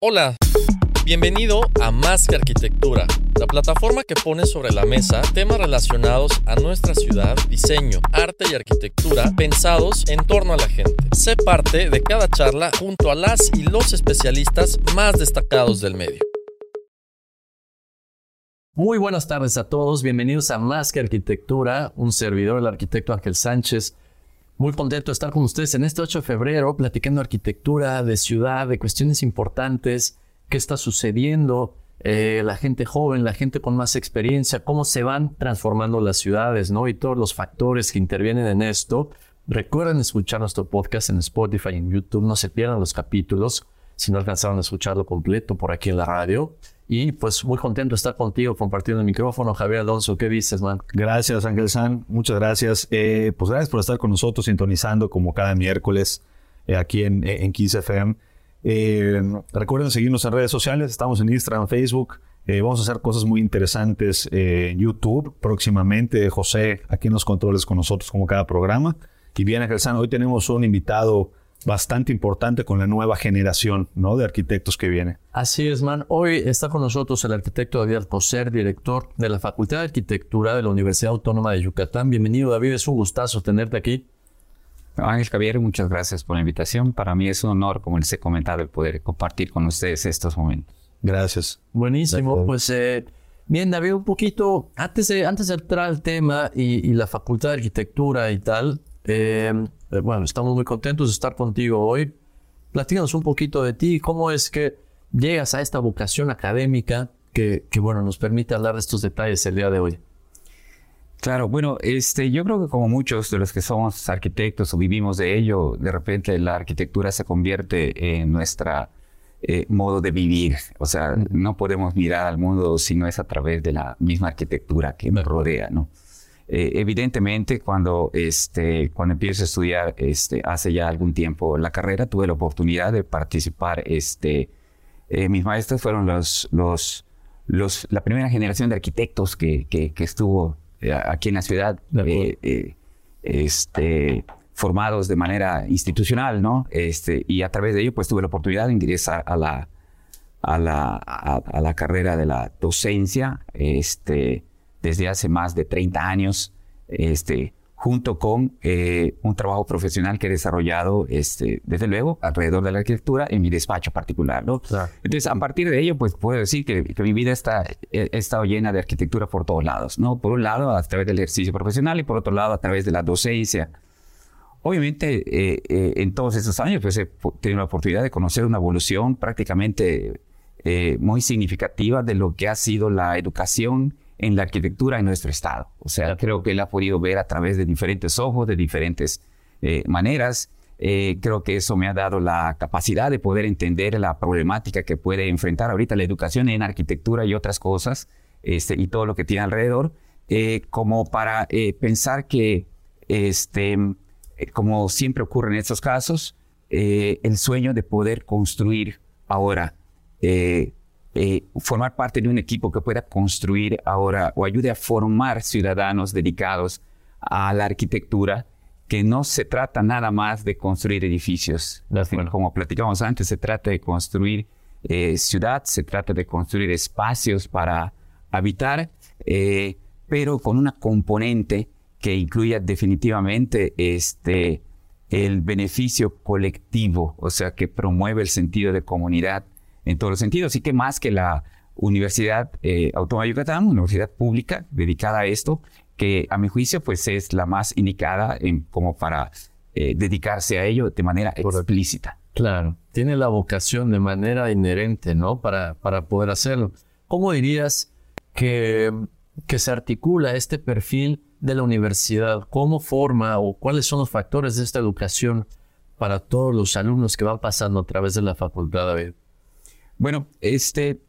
Hola, bienvenido a Más que Arquitectura, la plataforma que pone sobre la mesa temas relacionados a nuestra ciudad, diseño, arte y arquitectura pensados en torno a la gente. Sé parte de cada charla junto a las y los especialistas más destacados del medio. Muy buenas tardes a todos, bienvenidos a Más que Arquitectura, un servidor, el arquitecto Ángel Sánchez. Muy contento de estar con ustedes en este 8 de febrero, platicando arquitectura, de ciudad, de cuestiones importantes, qué está sucediendo, eh, la gente joven, la gente con más experiencia, cómo se van transformando las ciudades, ¿no? Y todos los factores que intervienen en esto. Recuerden escuchar nuestro podcast en Spotify en YouTube, no se pierdan los capítulos si no alcanzaron a escucharlo completo por aquí en la radio. Y pues muy contento de estar contigo compartiendo el micrófono. Javier Alonso, ¿qué dices, man? Gracias, Ángel San. Muchas gracias. Eh, pues gracias por estar con nosotros sintonizando como cada miércoles eh, aquí en, en Kiss FM. Eh, recuerden seguirnos en redes sociales. Estamos en Instagram, Facebook. vamos a hacer cosas muy interesantes en YouTube próximamente. José aquí en los controles con nosotros como cada programa. Y bien, Ángel San, hoy tenemos un invitado bastante importante con la nueva generación ¿no? de arquitectos que viene. Así es, man. Hoy está con nosotros el arquitecto David Alcocer, director de la Facultad de Arquitectura de la Universidad Autónoma de Yucatán. Bienvenido, David. Es un gustazo tenerte aquí. Ángel Javier, muchas gracias por la invitación. Para mí es un honor, como les he comentado, el poder compartir con ustedes estos momentos. Gracias. Buenísimo. Pues eh, bien, David, un poquito, antes de, antes de entrar al tema y, y la Facultad de Arquitectura y tal, eh, eh, bueno, estamos muy contentos de estar contigo hoy. Platícanos un poquito de ti, cómo es que llegas a esta vocación académica que, que, bueno, nos permite hablar de estos detalles el día de hoy. Claro, bueno, este, yo creo que como muchos de los que somos arquitectos o vivimos de ello, de repente la arquitectura se convierte en nuestra eh, modo de vivir. O sea, no podemos mirar al mundo si no es a través de la misma arquitectura que nos rodea, ¿no? Eh, evidentemente, cuando, este, cuando empiezo a estudiar este, hace ya algún tiempo la carrera, tuve la oportunidad de participar. Este, eh, mis maestros fueron los, los, los, la primera generación de arquitectos que, que, estuvo eh, aquí en la ciudad, este, formados de manera institucional, ¿no? Este, y a través de ello, pues tuve la oportunidad de ingresar a la, a la, a la carrera de la docencia. Este, desde hace más de 30 años, este, junto con eh, un trabajo profesional que he desarrollado, este, desde luego, alrededor de la arquitectura en mi despacho particular. ¿no? Entonces, a partir de ello, pues puedo decir que, mi vida está, he estado llena de arquitectura por todos lados. ¿no? Por un lado, a través del ejercicio profesional y por otro lado, a través de la docencia. Obviamente, eh, eh, en todos estos años, pues he tenido la oportunidad de conocer una evolución prácticamente muy significativa de lo que ha sido la educación en la arquitectura en nuestro estado. O sea, creo que él ha podido ver a través de diferentes ojos, de diferentes eh, maneras. Eh, creo que eso me ha dado la capacidad de poder entender la problemática que puede enfrentar ahorita la educación en arquitectura y otras cosas, este, y todo lo que tiene alrededor, eh, como para pensar que, este, como siempre ocurre en estos casos, el sueño de poder construir ahora eh, formar parte de un equipo que pueda construir ahora o ayude a formar ciudadanos dedicados a la arquitectura, que no se trata nada más de construir edificios. Como platicamos antes, se trata de construir eh, ciudad, se trata de construir espacios para habitar, eh, pero con una componente que incluya definitivamente este, el beneficio colectivo, o sea, que promueve el sentido de comunidad en todos los sentidos. Así que más que la Universidad eh, Autónoma de Yucatán, una universidad pública dedicada a esto, que a mi juicio pues es la más indicada en, como para eh, dedicarse a ello de manera explícita. Claro, tiene la vocación de manera inherente, ¿no? Para, para poder hacerlo. ¿Cómo dirías que, que se articula este perfil de la universidad? ¿Cómo forma o cuáles son los factores de esta educación para todos los alumnos que van pasando a través de la facultad, David? Bueno, este,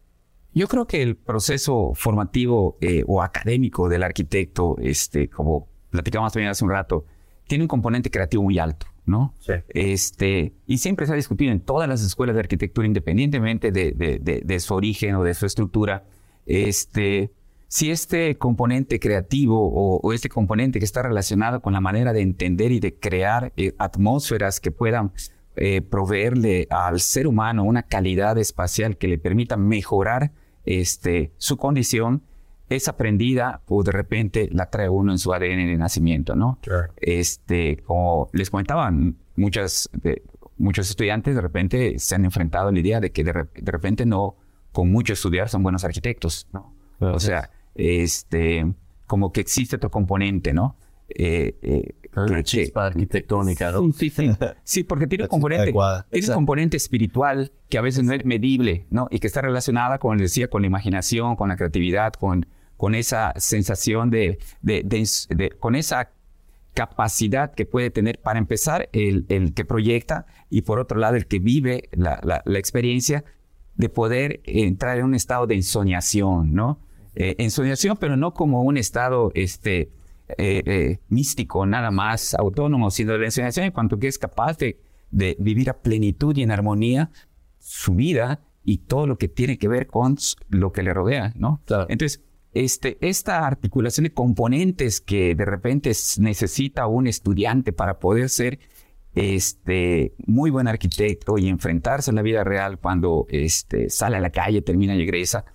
yo creo que el proceso formativo eh, o académico del arquitecto, este, como platicamos también hace un rato, tiene un componente creativo muy alto, ¿no? Sí. Este, y siempre se ha discutido en todas las escuelas de arquitectura, independientemente de, de- de- de su origen o de su estructura, este, si este componente creativo o, o este componente que está relacionado con la manera de entender y de crear eh, atmósferas que puedan eh, proveerle al ser humano una calidad espacial que le permita mejorar este, su condición, es aprendida o de repente la trae uno en su ADN de nacimiento, ¿no? Este, como les comentaban, muchas, de- muchos estudiantes de repente se han enfrentado a la idea de que de, re- de repente no, con mucho estudiar, son buenos arquitectos, ¿no? Claro. O sea, este, como que existe otro componente, ¿no? Eh, eh, Que- chispa arquitectónica, ¿no? Sí, sí, sí. Sí, porque tiene un componente, tiene un componente espiritual que a veces no es medible, ¿no? Y que está relacionada, como les decía, con la imaginación, con la creatividad, con, con esa sensación de, de- de- de- con esa capacidad que puede tener, para empezar, el, el que proyecta y por otro lado, el que vive la, la- la experiencia de poder entrar en un estado de ensoñación, ¿no? Eh, ensoñación, pero no como un estado este, eh, eh, místico, nada más autónomo, sino de la ensoñación en cuanto que es capaz de, de vivir a plenitud y en armonía su vida y todo lo que tiene que ver con lo que le rodea, ¿no? Claro. Entonces, este, esta articulación de componentes que de repente necesita un estudiante para poder ser este, muy buen arquitecto y enfrentarse a la vida real cuando este, sale a la calle, termina y egresa,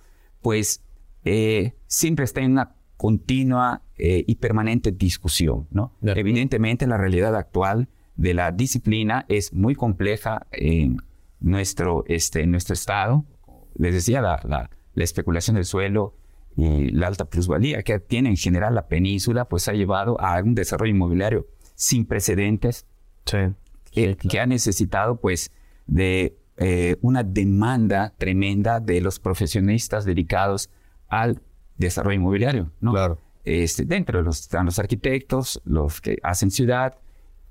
pues eh, siempre está en una continua eh, y permanente discusión, ¿no? Evidentemente la realidad actual de la disciplina es muy compleja en nuestro, este, en nuestro estado. Les decía, la, la- la especulación del suelo y la alta plusvalía que tiene en general la península, pues ha llevado a un desarrollo inmobiliario sin precedentes Sí. que, que ha necesitado pues de eh, una demanda tremenda de los profesionistas dedicados al desarrollo inmobiliario, ¿no? Claro. Este, dentro de los, están los arquitectos, los que hacen ciudad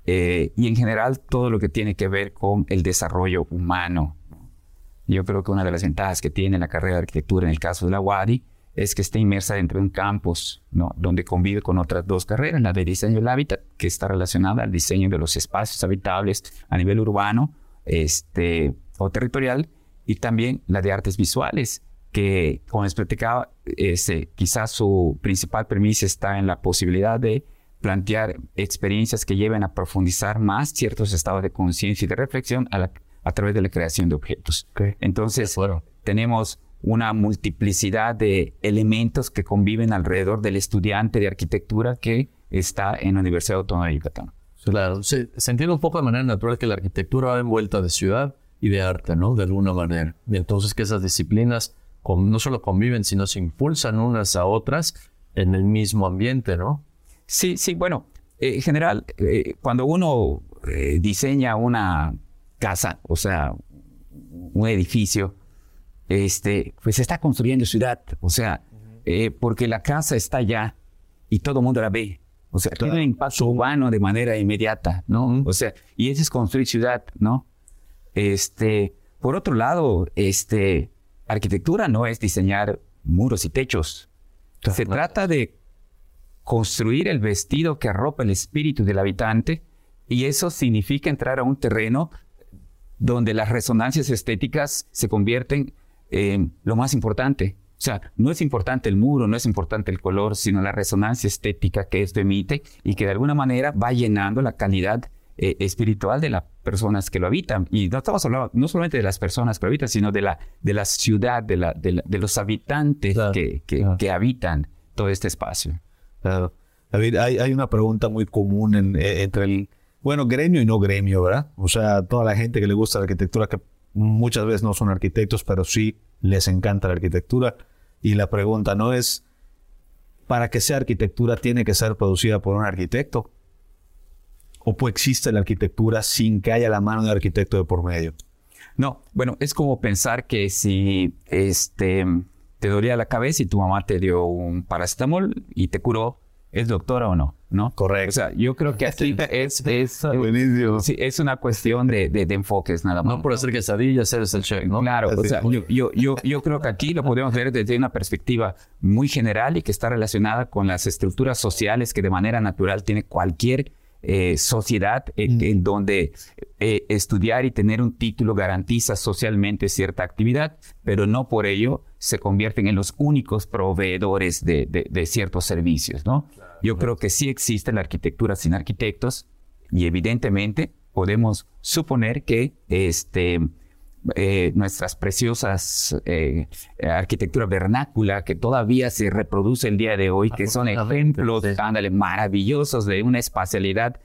eh, y en general todo lo que tiene que ver con el desarrollo humano. Yo creo que una de las ventajas que tiene la carrera de arquitectura en el caso de la UADI es que está inmersa dentro de un campus, ¿no? Donde convive con otras dos carreras, la de diseño del hábitat, que está relacionada al diseño de los espacios habitables a nivel urbano este, o territorial, y también la de artes visuales, que, como les platicaba, este, quizás su principal premisa está en la posibilidad de plantear experiencias que lleven a profundizar más ciertos estados de conciencia y de reflexión a, la- a través de la creación de objetos. Entonces, tenemos una multiplicidad de elementos que conviven alrededor del estudiante de arquitectura que está en la Universidad Autónoma de Yucatán. Claro, se, se entiende un poco de manera natural que la arquitectura va envuelta de ciudad y de arte, ¿no? De alguna manera. Y entonces que esas disciplinas con- no solo conviven, sino se impulsan unas a otras en el mismo ambiente, ¿no? Sí, sí, bueno, eh, en general, eh, cuando uno eh, diseña una casa, o sea, un edificio, este, pues está construyendo ciudad, o sea, eh, porque la casa está allá y todo el mundo la ve. O sea, tiene un impacto urbano de manera inmediata, ¿no? O sea, y eso es construir ciudad, ¿no? Este, por otro lado, este, arquitectura no es diseñar muros y techos. Se trata de construir el vestido que arropa el espíritu del habitante y eso significa entrar a un terreno donde las resonancias estéticas se convierten en lo más importante. O sea, no es importante el muro, no es importante el color, sino la resonancia estética que esto emite y que de alguna manera va llenando la calidad eh, espiritual de las personas que lo habitan. Y no estamos hablando no solamente de las personas que lo habitan, sino de la, de la ciudad, de, la, de, la- de los habitantes Claro, que, que- claro. que habitan todo este espacio. Claro. David, hay, hay una pregunta muy común en- eh, entre el, bueno, gremio y no gremio, ¿verdad? O sea, toda la gente que le gusta la arquitectura, que muchas veces no son arquitectos, pero sí les encanta la arquitectura. Y la pregunta no es, para que sea arquitectura, ¿tiene que ser producida por un arquitecto? ¿O pues existe la arquitectura sin que haya la mano del arquitecto de por medio? No, bueno, es como pensar que si este, te dolía la cabeza y tu mamá te dio un paracetamol y te curó, ¿es doctora o no? ¿No? Correcto. O sea, yo creo que así es, es, Buenísimo. sí, es una cuestión de, de, de enfoques nada más. No por hacer quesadillas eres el chef, ¿no? Claro, o sea, yo, yo, yo, yo creo que aquí lo podemos ver desde una perspectiva muy general y que está relacionada con las estructuras sociales que de manera natural tiene cualquier eh, sociedad en, en donde eh, estudiar y tener un título garantiza socialmente cierta actividad, pero no por ello se convierten en los únicos proveedores de, de- de ciertos servicios, ¿no? Yo creo que sí existe la arquitectura sin arquitectos y evidentemente podemos suponer que este, eh, nuestras preciosas eh, arquitectura vernácula que todavía se reproduce el día de hoy, que son ejemplos, sí. ándale, maravillosos de una espacialidad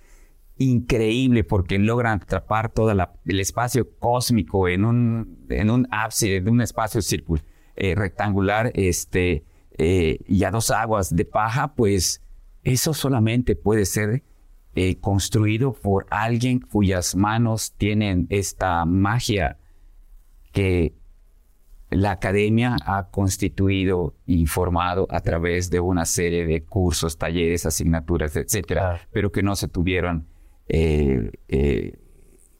increíble porque logran atrapar todo la- el espacio cósmico en un, en un ábside, en un espacio circular, rectangular, este, eh, y a dos aguas de paja, pues eso solamente puede ser eh, construido por alguien cuyas manos tienen esta magia que la academia ha constituido y formado a través de una serie de cursos, talleres, asignaturas, etcétera, pero que no se tuvieron, eh, eh,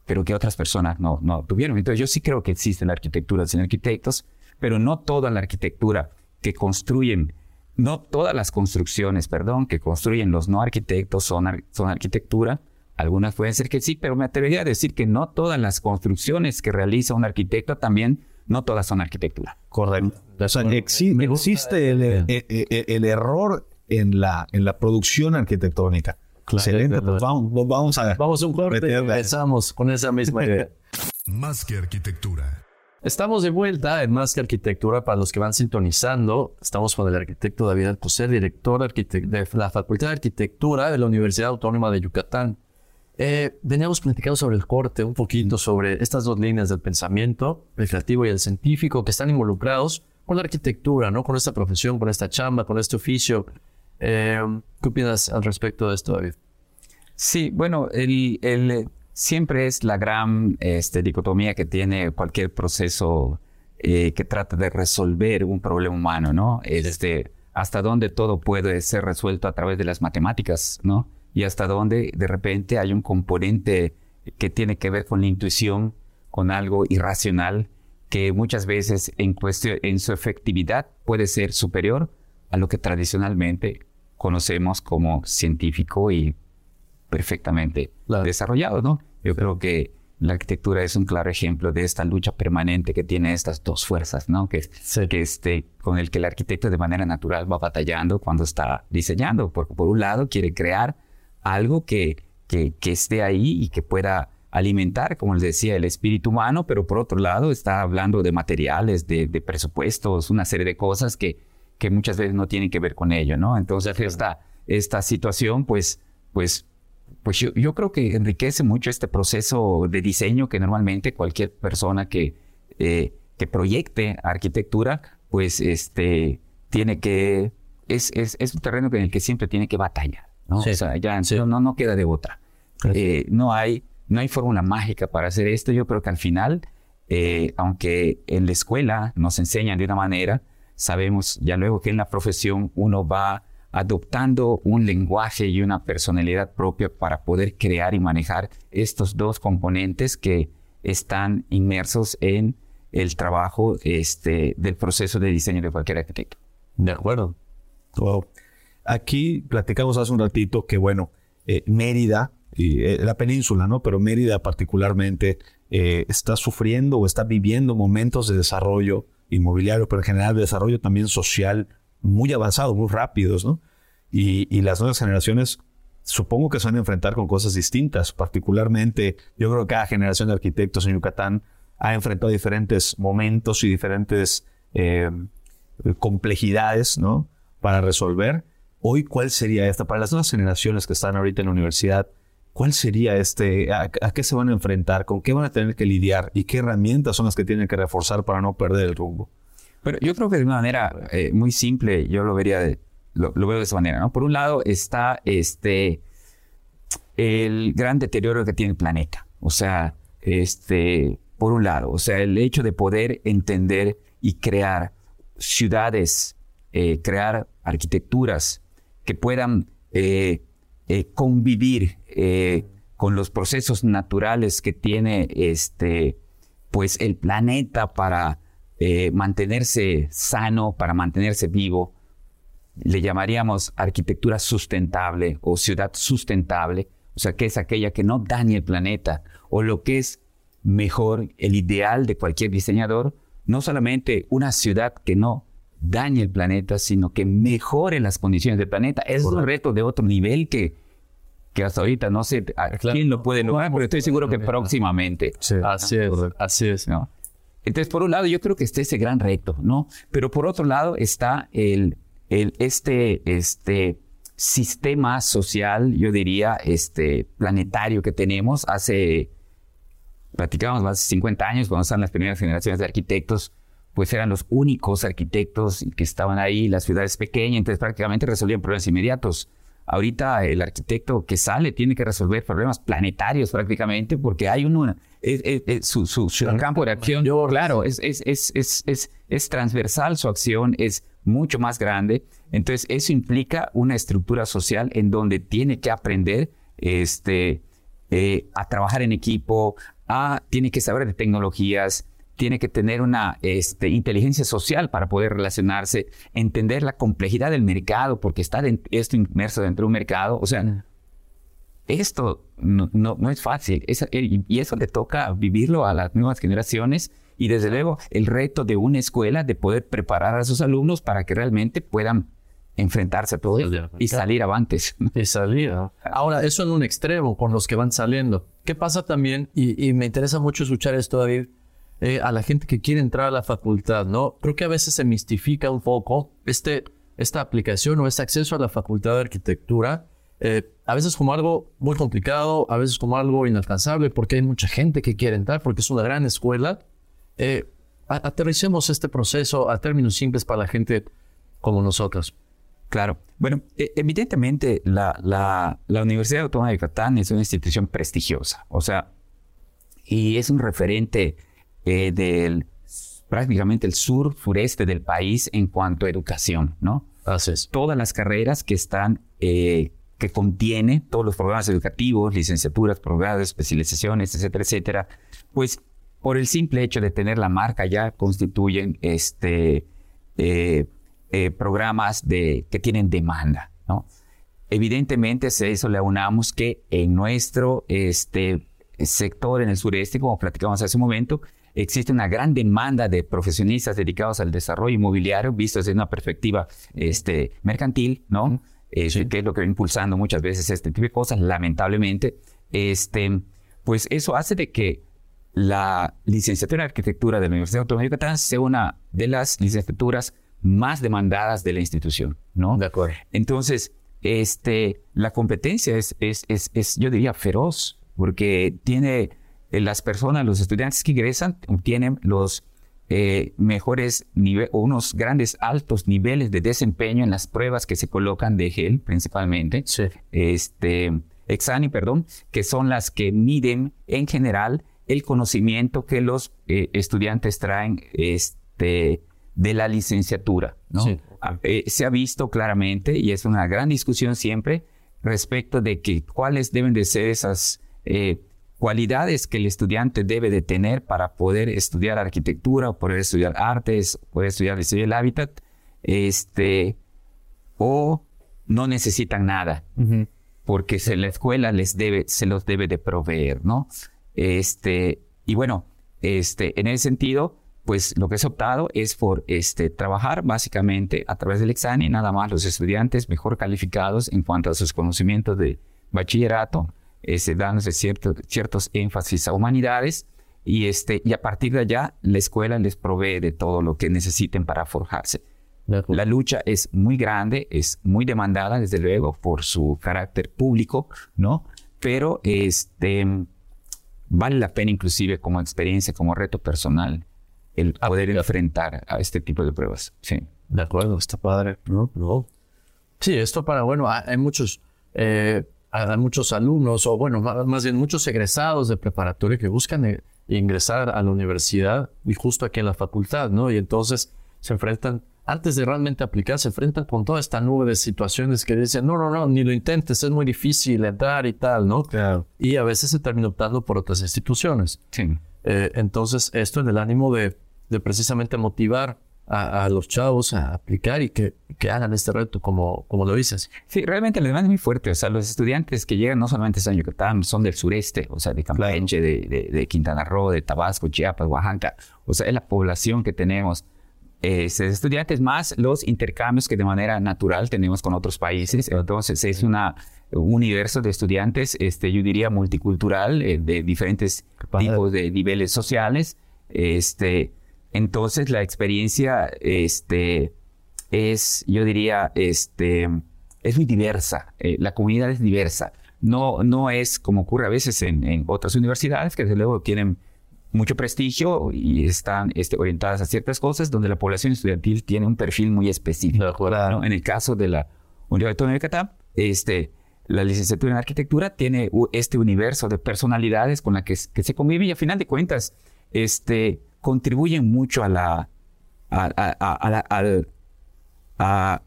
pero que otras personas no, no tuvieron. Entonces yo sí creo que existe la arquitectura sin arquitectos, pero no toda la arquitectura que construyen, no todas las construcciones, perdón, que construyen los no arquitectos son, ar- son arquitectura. Algunas pueden ser que sí, pero me atrevería a decir que no todas las construcciones que realiza un arquitecto también, no todas son arquitectura. Correcto. O sea, exi- existe el, esa e- e- e- el error en la, en la producción arquitectónica. Excelente. es verdad. Pues vamos, vamos a Vamos a un corte empezamos con esa misma idea. Más que arquitectura. Estamos de vuelta en Más que Arquitectura para los que van sintonizando. Estamos con el arquitecto David Alcocer, director de la Facultad de Arquitectura de la Universidad Autónoma de Yucatán. Eh, veníamos platicando sobre el corte, un poquito sobre estas dos líneas del pensamiento, el creativo y el científico, que están involucrados con la arquitectura, ¿no? Con esta profesión, con esta chamba, con este oficio. Eh, ¿Qué opinas al respecto de esto, David? Sí, bueno, el, el, eh, siempre es la gran este, dicotomía que tiene cualquier proceso eh, que trata de resolver un problema humano, ¿no? Este, hasta dónde todo puede ser resuelto a través de las matemáticas, ¿no? Y hasta dónde de repente hay un componente que tiene que ver con la intuición, con algo irracional, que muchas veces en, cuestión, en su efectividad puede ser superior a lo que tradicionalmente conocemos como científico y perfectamente Claro. desarrollado, ¿no? Yo creo que la arquitectura es un claro ejemplo de esta lucha permanente que tiene estas dos fuerzas, ¿no? Que, Sí. que este, con el que el arquitecto de manera natural va batallando cuando está diseñando, porque por un lado quiere crear algo que, que, que esté ahí y que pueda alimentar, como les decía, el espíritu humano, pero por otro lado está hablando de materiales, de, de presupuestos, una serie de cosas que, que muchas veces no tienen que ver con ello, ¿no? Entonces esta, esta situación, pues, pues pues yo, yo creo que enriquece mucho este proceso de diseño que normalmente cualquier persona que, eh, que proyecte arquitectura, pues este, tiene que, es, es, es un terreno en el que siempre tiene que batallar, ¿no? Sí. O sea, ya Sí. no, no, no queda de otra. Eh, no hay, no hay fórmula mágica para hacer esto. Yo creo que al final, eh, aunque en la escuela nos enseñan de una manera, sabemos ya luego que en la profesión uno va adoptando un lenguaje y una personalidad propia para poder crear y manejar estos dos componentes que están inmersos en el trabajo este, del proceso de diseño de cualquier arquitecto. De acuerdo. Wow. Aquí platicamos hace un ratito que, bueno, eh, Mérida, y, eh, la península, ¿no? Pero Mérida particularmente eh, está sufriendo o está viviendo momentos de desarrollo inmobiliario, pero en general de desarrollo también social muy avanzado, muy rápidos, ¿no? Y, las nuevas generaciones supongo que se van a enfrentar con cosas distintas. Particularmente, yo creo que cada generación de arquitectos en Yucatán ha enfrentado diferentes momentos y diferentes complejidades, ¿no? Para resolver. Hoy, ¿cuál sería esta? Para las nuevas generaciones que están ahorita en la universidad, ¿cuál sería este? ¿A, qué se van a enfrentar? ¿Con qué van a tener que lidiar? ¿Y qué herramientas son las que tienen que reforzar para no perder el rumbo? Pero yo creo que de una manera eh, muy simple, yo lo vería lo veo de esa manera, ¿no? Por un lado está este el gran deterioro que tiene el planeta. O sea, este, por un lado, o sea, el hecho de poder entender y crear ciudades, eh, crear arquitecturas que puedan eh, eh, convivir eh, con los procesos naturales que tiene este, pues el planeta para mantenerse sano, para mantenerse vivo. Le llamaríamos arquitectura sustentable o ciudad sustentable, o sea, que es aquella que no dañe el planeta, o lo que es mejor, el ideal de cualquier diseñador, no solamente una ciudad que no dañe el planeta, sino que mejore las condiciones del planeta. Es un reto de otro nivel que, que hasta ahorita no sé a quién lo puede lograr, pero estoy seguro que próximamente. Así es, así es. ¿no? Entonces, por un lado, yo creo que está ese gran reto, ¿no? Pero por otro lado está el, el, este, este sistema social, yo diría, este planetario que tenemos hace, platicábamos más de 50 años, cuando están las primeras generaciones de arquitectos, pues eran los únicos arquitectos que estaban ahí, las ciudades pequeñas, entonces prácticamente resolvían problemas inmediatos. Ahorita el arquitecto que sale tiene que resolver problemas planetarios prácticamente porque hay uno, su, campo de acción, claro, es, es, es, es, es transversal su acción, es mucho más grande. Entonces eso implica una estructura social en donde tiene que aprender este, eh, a trabajar en equipo, a, tiene que saber de tecnologías, tiene que tener una este, inteligencia social para poder relacionarse, entender la complejidad del mercado, porque está esto inmerso dentro de un mercado. O sea, esto no, no, es fácil. Eh, y eso le toca vivirlo a las nuevas generaciones. Y desde luego, el reto de una escuela de poder preparar a sus alumnos para que realmente puedan enfrentarse a todo y salir avantes. Y salir. Ahora, eso en un extremo, con los que van saliendo. ¿Qué pasa también? Y, y me interesa mucho escuchar esto, David eh, a la gente que quiere entrar a la facultad, ¿no? Creo que a veces se mistifica un poco este, esta aplicación o este acceso a la facultad de arquitectura. Eh, a veces como algo muy complicado, a veces como algo inalcanzable, porque hay mucha gente que quiere entrar, porque es una gran escuela. Eh, aterricemos este proceso a términos simples para la gente como nosotros. Claro. Bueno, e, evidentemente la, la, la Universidad Autónoma de Yucatán es una institución prestigiosa, o sea, y es un referente eh, del prácticamente el sur sureste del país en cuanto a educación, ¿no? Así es. Todas las carreras que están, eh, que contiene todos los programas educativos, licenciaturas, programas especializaciones, etcétera, etcétera, pues por el simple hecho de tener la marca ya constituyen este, eh, programas de, que tienen demanda, ¿no? Evidentemente, a eso le aunamos que en nuestro este, sector, en el sureste, como platicamos hace un momento, existe una gran demanda de profesionistas dedicados al desarrollo inmobiliario, visto desde una perspectiva este, mercantil, ¿no? que es lo que va impulsando muchas veces este tipo de cosas, lamentablemente. Este, pues eso hace de que la licenciatura en arquitectura de la Universidad Autónoma de Yucatán sea una de las licenciaturas más demandadas de la institución, ¿no? De acuerdo. Entonces, este, la competencia es, es, es, es yo diría, feroz, porque tiene eh, las personas, los estudiantes que ingresan, obtienen los eh, mejores niveles, o unos grandes altos niveles de desempeño en las pruebas que se colocan de GEL principalmente. Sí. Este, Exani, perdón, que son las que miden en general el conocimiento que los eh, estudiantes traen este, de la licenciatura. ¿no? Ah, se ha visto claramente, y es una gran discusión siempre, respecto de que cuáles deben de ser esas cualidades que el estudiante debe de tener para poder estudiar arquitectura, poder estudiar artes, poder estudiar diseño del hábitat, este, o no necesitan nada, porque se, la escuela les debe, se los debe de proveer, ¿no? Este, y bueno, este, en ese sentido, pues lo que es optado es por este, trabajar básicamente a través del examen, nada más los estudiantes mejor calificados en cuanto a sus conocimientos de bachillerato, este, dándose cierto, ciertos énfasis a humanidades y, este, y a partir de allá la escuela les provee de todo lo que necesiten para forjarse. La lucha es muy grande, es muy demandada, desde luego, por su carácter público, ¿no? Pero este, vale la pena inclusive como experiencia, como reto personal, el ah, poder enfrentar a este tipo de pruebas. Sí. De acuerdo, está padre. No, Sí, esto para, bueno, hay muchos eh, a muchos alumnos, o bueno, más bien muchos egresados de preparatoria que buscan eh, ingresar a la universidad y justo aquí en la facultad, ¿no? Y entonces se enfrentan antes de realmente aplicar, se enfrentan con toda esta nube de situaciones que dicen, no, no, no, ni lo intentes, es muy difícil entrar y tal, ¿no? Claro. Y a veces se termina optando por otras instituciones. Sí. Eh, entonces, esto en el ánimo de, de precisamente motivar a, a los chavos a aplicar y que, que hagan este reto como, como lo dices. Sí, realmente la demanda es muy fuerte. O sea, los estudiantes que llegan no solamente están en Yucatán, son del sureste, o sea, de Campeche, de, de, de Quintana Roo, de Tabasco, Chiapas, Oaxaca. O sea, es la población que tenemos. Estudiantes más los intercambios que de manera natural tenemos con otros países. Entonces, es una, un universo de estudiantes, este, yo diría, multicultural, eh, de diferentes tipos de niveles sociales. Este, entonces, la experiencia, este, es, yo diría, este, es muy diversa. Eh, la comunidad es diversa. No, no es como ocurre a veces en, en otras universidades que desde luego tienen mucho prestigio y están este, orientadas a ciertas cosas donde la población estudiantil tiene un perfil muy específico. ¿no? En el caso de la Universidad Autónoma de Yucatán, este, la licenciatura en arquitectura tiene este universo de personalidades con la que, que se convive y a final de cuentas este, contribuyen mucho a la, a, a- a- a la- al, a-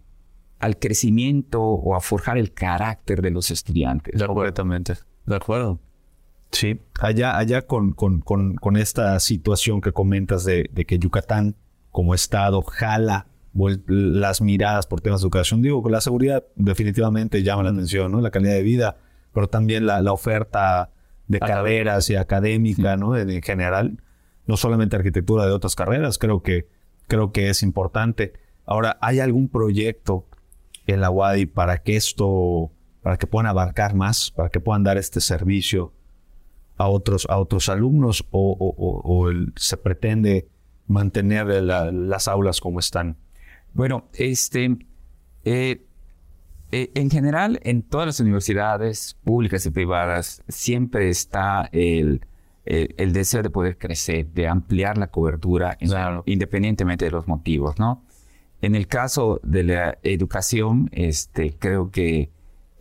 al crecimiento o a forjar el carácter de los estudiantes. Completamente. ¿De acuerdo? Sí, allá, allá con, con, con, con esta situación que comentas de, de que Yucatán como estado jala las miradas por temas de educación. Digo, con la seguridad definitivamente llama la atención, ¿no? La calidad de vida, pero también la, la oferta de carreras y académica, ¿no? En, en general, no solamente arquitectura, de otras carreras, creo que, creo que es importante. Ahora, ¿hay algún proyecto en la UADI para que esto, para que puedan abarcar más, para que puedan dar este servicio a otros, a otros alumnos o, o- o- se pretende mantener la- las aulas como están? Bueno, este, eh, eh, en general, en todas las universidades públicas y privadas, siempre está el, el- el deseo de poder crecer, de ampliar la cobertura, en- independientemente de los motivos, ¿no? En el caso de la educación, este, creo que,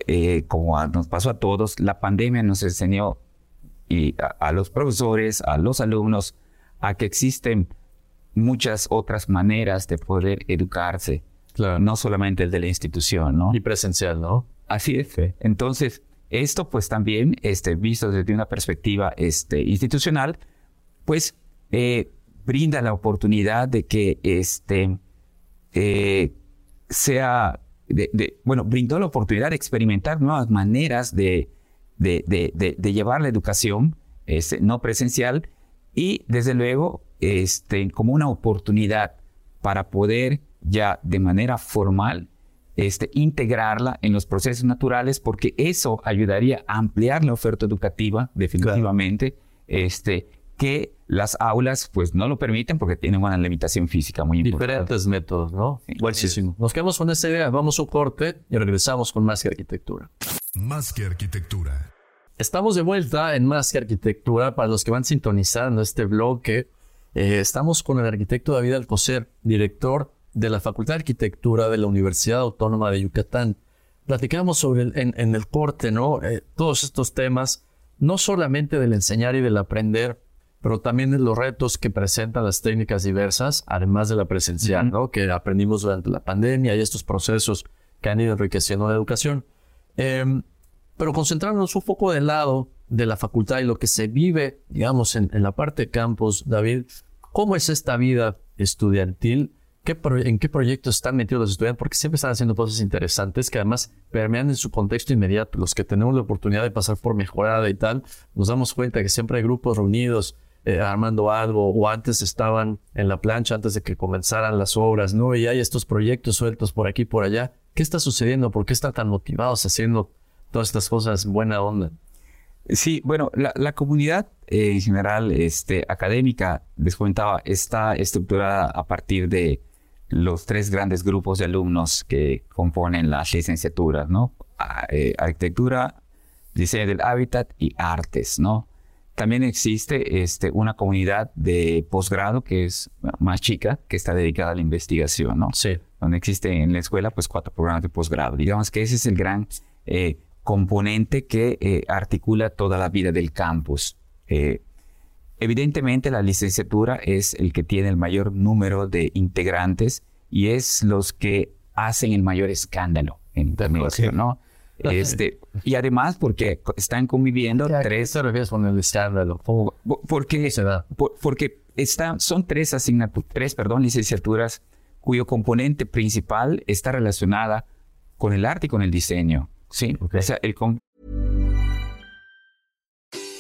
eh, como a- nos pasó a todos, la pandemia nos enseñó y a, a los profesores, a los alumnos, a que existen muchas otras maneras de poder educarse, Claro. no solamente el de la institución, ¿no? Y presencial, ¿no? Así es. Entonces, esto pues también, este, visto desde una perspectiva este, institucional, pues eh, brinda la oportunidad de que este, eh, sea, de, bueno, brindó la oportunidad de experimentar nuevas maneras de llevar la educación este, no presencial y desde luego este, como una oportunidad para poder ya de manera formal este, integrarla en los procesos naturales porque eso ayudaría a ampliar la oferta educativa definitivamente este, que las aulas pues no lo permiten porque tienen una limitación física muy importante. Diferentes métodos, ¿no? Buenísimo. Nos quedamos con esta idea, vamos a un corte y regresamos con más que arquitectura. Más que arquitectura. Estamos de vuelta en Más que Arquitectura. Para los que van sintonizando este bloque, eh, estamos con el arquitecto David Alcocer, director de la Facultad de Arquitectura de la Universidad Autónoma de Yucatán. Platicamos sobre el- en, en el corte, ¿no? Eh, todos estos temas, no solamente del enseñar y del aprender, pero también de los retos que presentan las técnicas diversas, además de la presencial, ¿no? Que aprendimos durante la pandemia y estos procesos que han ido enriqueciendo la educación. Em, pero concentrarnos un poco del lado de la facultad y lo que se vive, digamos, en, en la parte de campus, David, ¿cómo es esta vida estudiantil? ¿Qué pro- ¿En qué proyectos están metidos los estudiantes? Porque siempre están haciendo cosas interesantes que además permean en su contexto inmediato. Los que tenemos la oportunidad de pasar por mejorada y tal, nos damos cuenta que siempre hay grupos reunidos eh, armando algo o antes estaban en la plancha antes de que comenzaran las obras, ¿no? Y hay estos proyectos sueltos por aquí y por allá. ¿Qué está sucediendo? ¿Por qué están tan motivados haciendo todas estas cosas buena onda? Sí, bueno, la, la comunidad eh, en general este, académica, les comentaba, está estructurada a partir de los tres grandes grupos de alumnos que componen las licenciaturas, ¿no? Eh, arquitectura, diseño del hábitat y artes, ¿no? También existe este, una comunidad de posgrado que es más chica, que está dedicada a la investigación, ¿no? Sí. donde existe en la escuela pues cuatro programas de posgrado. Digamos que ese es el gran eh, componente que eh, articula toda la vida del campus. Evidentemente la licenciatura es el que tiene el mayor número de integrantes y es los que hacen el mayor escándalo en México, ¿no? Este, y además porque están conviviendo tres... ¿Qué te con el escándalo? ¿Cómo- Porque, se da? por- porque está, son tres asignaturas, tres, perdón, licenciaturas cuyo componente principal está relacionada con el arte y con el diseño. Sí, Ok. o sea, el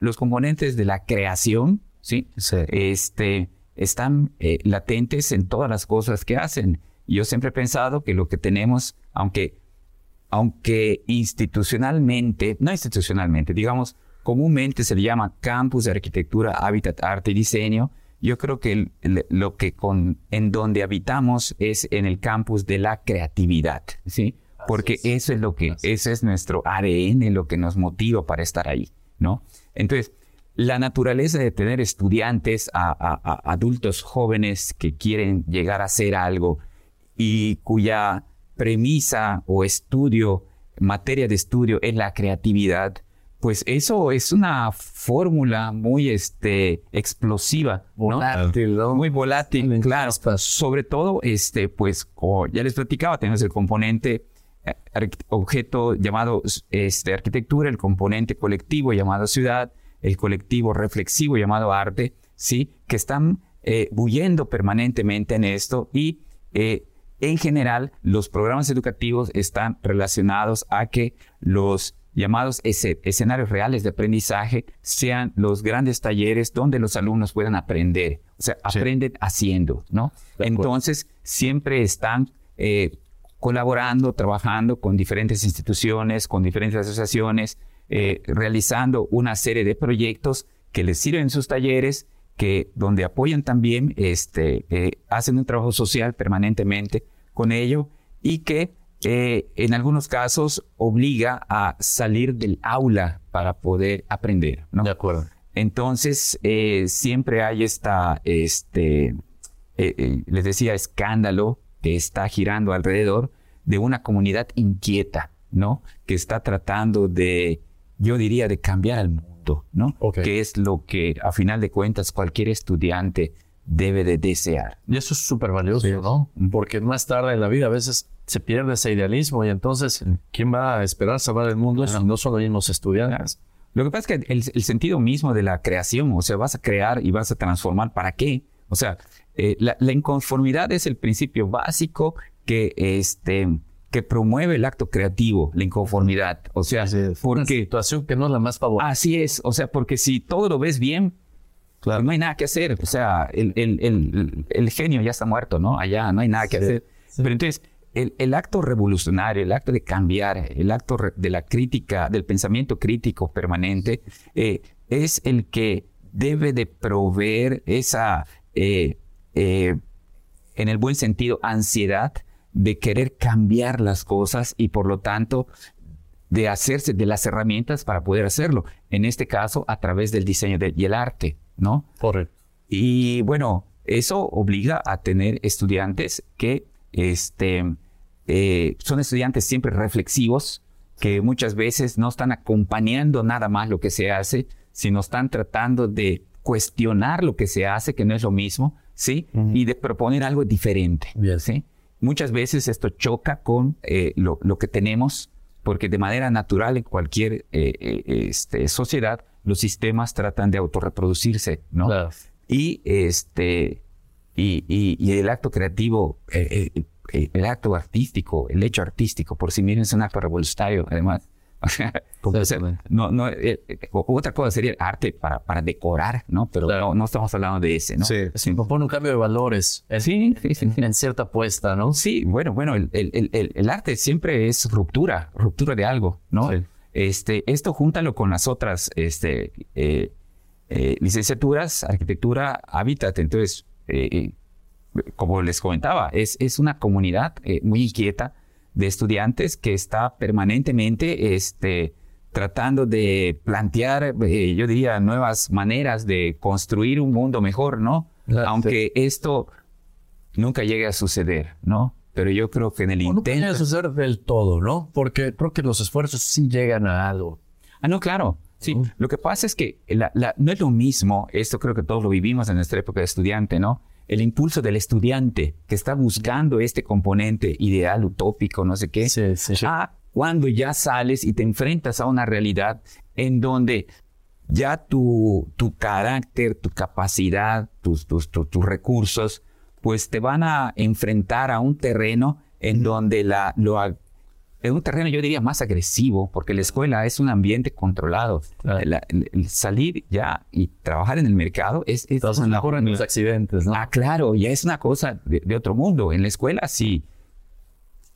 Los componentes de la creación, ¿sí? Sí. Este, están eh, latentes en todas las cosas que hacen. Yo siempre he pensado que lo que tenemos, aunque, aunque institucionalmente, no institucionalmente, digamos, comúnmente se le llama campus de arquitectura, hábitat, arte y diseño, yo creo que el- el- lo que con, en donde habitamos es en el campus de la creatividad, ¿sí? Porque eso es lo que, ese es nuestro ADN, lo que nos motiva para estar ahí, ¿no? Entonces, la naturaleza de tener estudiantes, a, a- a adultos jóvenes que quieren llegar a hacer algo y cuya premisa o estudio, materia de estudio es la creatividad, pues eso es una fórmula muy este, explosiva. Volátil, ¿no? Muy volátil, claro. Sobre todo, este, pues, como ya les platicaba, tenemos el componente objeto llamado este, arquitectura, el componente colectivo llamado ciudad, el colectivo reflexivo llamado arte, ¿sí? Que están eh, bullendo permanentemente en esto y eh, en general los programas educativos están relacionados a que los llamados escenarios reales de aprendizaje sean los grandes talleres donde los alumnos puedan aprender. O sea, aprenden haciendo, ¿no? Entonces, siempre están eh, colaborando, trabajando con diferentes instituciones, con diferentes asociaciones, eh, realizando una serie de proyectos que les sirven en sus talleres, que donde apoyan también, este, eh, hacen un trabajo social permanentemente con ello y que eh, en algunos casos obliga a salir del aula para poder aprender, ¿no? De acuerdo. Entonces, siempre hay esta, este, les decía, escándalo que está girando alrededor de una comunidad inquieta, ¿no? Que está tratando de, yo diría, de cambiar al mundo, ¿no? Que es lo que, a final de cuentas, cualquier estudiante debe de desear. Y eso es súper valioso, ¿no? Porque más tarde en la vida a veces se pierde ese idealismo y entonces, ¿quién va a esperar salvar el mundo si no son los mismos estudiantes? Lo que pasa es que el, el sentido mismo de la creación, o sea, vas a crear y vas a transformar, ¿para qué? O sea, eh, la, la inconformidad es el principio básico que, este, que promueve el acto creativo, la inconformidad. O sea, Una porque situación que no es la más favorable. así es, o sea, porque si todo lo ves bien, pues no hay nada que hacer. O sea, el, el- el- el genio ya está muerto, ¿no? Allá no hay nada que hacer. Pero entonces, el, el acto revolucionario, el acto de cambiar, el acto de la crítica, del pensamiento crítico permanente, eh, es el que debe de proveer esa, eh, eh, en el buen sentido, ansiedad de querer cambiar las cosas y por lo tanto de hacerse de las herramientas para poder hacerlo. En este caso, a través del diseño de- y el arte, ¿no? Correcto. Y bueno, eso obliga a tener estudiantes que este, eh, son estudiantes siempre reflexivos, que muchas veces no están acompañando nada más lo que se hace, sino están tratando de cuestionar lo que se hace, que no es lo mismo, ¿sí? Y de proponer algo diferente. ¿sí? Muchas veces esto choca con eh, lo, lo que tenemos, porque de manera natural en cualquier eh, eh, este, sociedad los sistemas tratan de autorreproducirse, ¿no? Claro. Y este y, y, y el acto creativo, eh, el acto artístico, el hecho artístico, por sí mismo es un acto revolucionario, además. O sea, o sea, no, no, eh, eh, otra cosa sería el arte para, para decorar, ¿no? Pero Claro. no, no estamos hablando de ese, ¿no? Sí. Se propone un cambio de valores en, Sí, sí, sí, sí. en cierta apuesta, ¿no? Sí, bueno, bueno, el, el- el- el- arte siempre es ruptura, ruptura de algo, ¿no? Sí. Este, esto júntalo con las otras este, eh, eh, licenciaturas, arquitectura, hábitat. Entonces, eh, eh, como les comentaba, es, es una comunidad eh, muy inquieta de estudiantes que está permanentemente este, tratando de plantear, eh, yo diría, nuevas maneras de construir un mundo mejor, ¿no? Claro, Aunque esto nunca llegue a suceder, ¿no? Pero yo creo que en el O no puede intento... suceder del todo, ¿no? Porque creo que los esfuerzos sí llegan a algo. Ah, no, claro. Sí, lo que pasa es que la- la- no es lo mismo, esto creo que todos lo vivimos en nuestra época de estudiante, ¿no? El impulso del estudiante que está buscando este componente ideal, utópico, no sé qué, Sí, sí. a cuando ya sales y te enfrentas a una realidad en donde ya tu, tu carácter, tu capacidad, tus, tus, tus, tus recursos, pues te van a enfrentar a un terreno en donde la, lo, en un terreno yo diría más agresivo, porque la escuela es un ambiente controlado. La- salir ya y trabajar en el mercado es, es Entonces una- ocurren los accidentes, ¿no? Ah, claro, ya es una cosa de, de otro mundo. En la escuela, si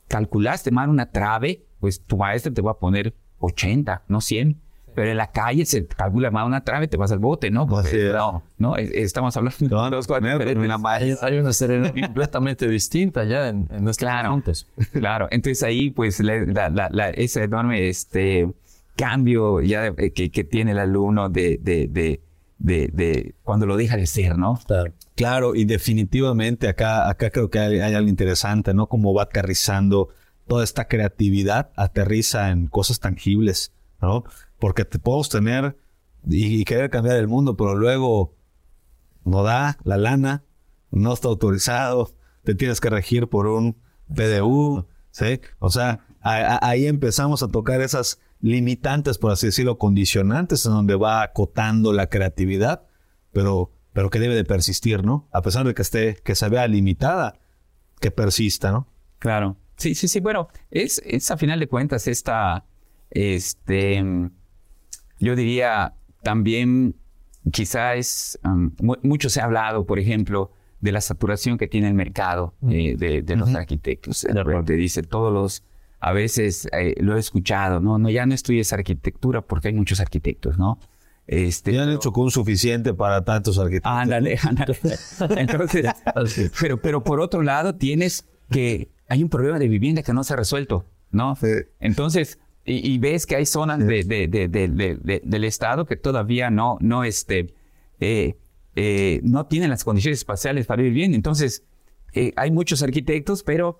calculaste mal una trave, pues tu maestro te va a poner 80, no 100. Pero en la calle se calcula mal una trave, te vas al bote, ¿no? No, no, es- estamos hablando de No, dos cosas no, diferentes. Hay, hay una serenidad completamente distinta ya en, en nuestros Claro. montes. Claro, entonces ahí pues la- la- la- la- ese enorme este, cambio ya de- que, que tiene el alumno de, de, de, de, de cuando lo deja de ser, ¿no? Claro. Claro, y definitivamente acá, acá creo que hay, hay algo interesante, ¿no? Como va aterrizando toda esta creatividad, aterriza en cosas tangibles, ¿no? Porque te podemos tener y, querer cambiar el mundo, pero luego no da la lana, no está autorizado, te tienes que regir por un PDU, ¿sí? O sea, ahí empezamos a tocar esas limitantes, por así decirlo, condicionantes, en donde va acotando la creatividad, pero, pero que debe de persistir, ¿no? A pesar de que esté, que se vea limitada, que persista, ¿no? Claro. Sí, sí, sí. Bueno, es, es a final de cuentas esta, este, yo diría también, quizá es, um, mu- mucho se ha hablado, por ejemplo, de la saturación que tiene el mercado eh, de, de los arquitectos. Te dice todos los, a veces eh, lo he escuchado, no, no, ya no estudies arquitectura porque hay muchos arquitectos, ¿no? Este, Ya han hecho con suficiente para tantos arquitectos. Ándale, ándale. Entonces, pero, pero por otro lado, tienes que hay un problema de vivienda que no se ha resuelto, ¿no? Sí. Entonces, y, y ves que hay zonas de, de- de- de- de- de- del estado que todavía no, no, este, eh, eh, no tienen las condiciones espaciales para vivir bien. Entonces, eh, hay muchos arquitectos, pero,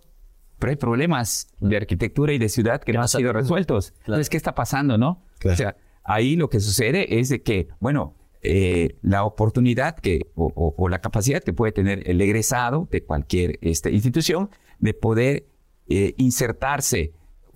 pero hay problemas de arquitectura y de ciudad que no han sido resueltos. Entonces, ¿qué está pasando, no? Claro. O sea, ahí lo que sucede es de que, bueno, eh, la oportunidad que, o, o- o la capacidad que puede tener el egresado de cualquier este, institución de poder eh, insertarse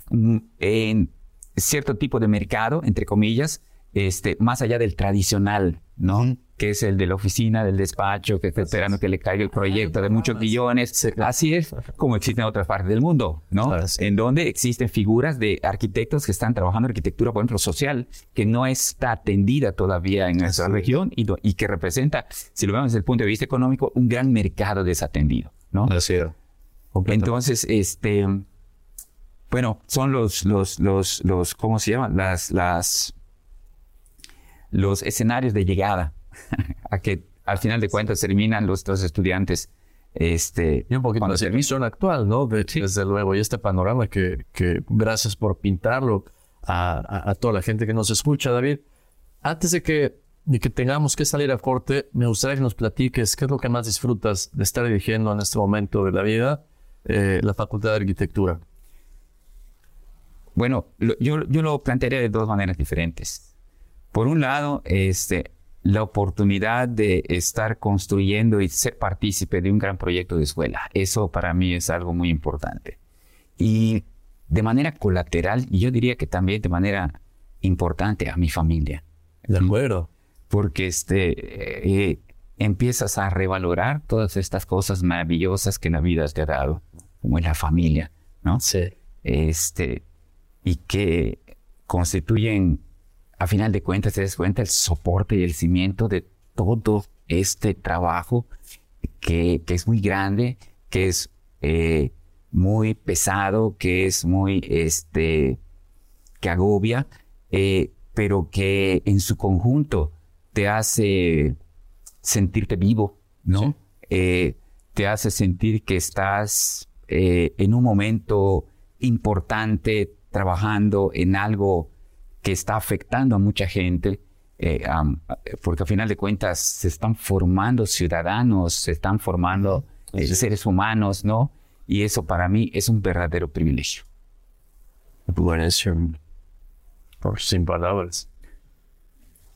mm, en cierto tipo de mercado, entre comillas, este, más allá del tradicional, ¿no? Que es el de la oficina, del despacho, que está esperando que le caiga el proyecto de muchos millones. Así es como existe en otras partes del mundo, ¿no? Claro, sí. En donde existen figuras de arquitectos que están trabajando arquitectura, por ejemplo, social, que no está atendida todavía en nuestra es. región y, y que representa, si lo vemos desde el punto de vista económico, un gran mercado desatendido, ¿no? Así es. Entonces, este, bueno, son los, los, los, los, ¿cómo se llaman? Las, las, los escenarios de llegada a que al final de cuentas terminan los, los estudiantes, este, Y un poquito la situación actual, ¿no? De- Desde luego, y este panorama que, que gracias por pintarlo a, a- a toda la gente que nos escucha, David. Antes de que, de que tengamos que salir a corte, me gustaría que nos platiques qué es lo que más disfrutas de estar dirigiendo en este momento de la vida eh, la Facultad de Arquitectura. Bueno, lo- yo, yo lo plantearía de dos maneras diferentes. Por un lado, este, la oportunidad de estar construyendo y ser partícipe de un gran proyecto de escuela. Eso para mí es algo muy importante. Y de manera colateral, y yo diría que también de manera importante a mi familia. De acuerdo. Porque este, eh, empiezas a revalorar todas estas cosas maravillosas que la vida te ha dado, como la familia, ¿no? Sí. Este, y que constituyen, a final de cuentas, te das cuenta, el soporte y el cimiento de todo este trabajo que, que es muy grande, que es eh, muy pesado, que es muy, este, que agobia, eh, pero que en su conjunto te hace sentirte vivo, ¿no? Eh, te hace sentir que estás eh, en un momento importante trabajando en algo que está afectando a mucha gente, eh, porque a final de cuentas se están formando ciudadanos, se están formando seres humanos, ¿no? Y eso para mí es un verdadero privilegio. Buenísimo. Por sin palabras.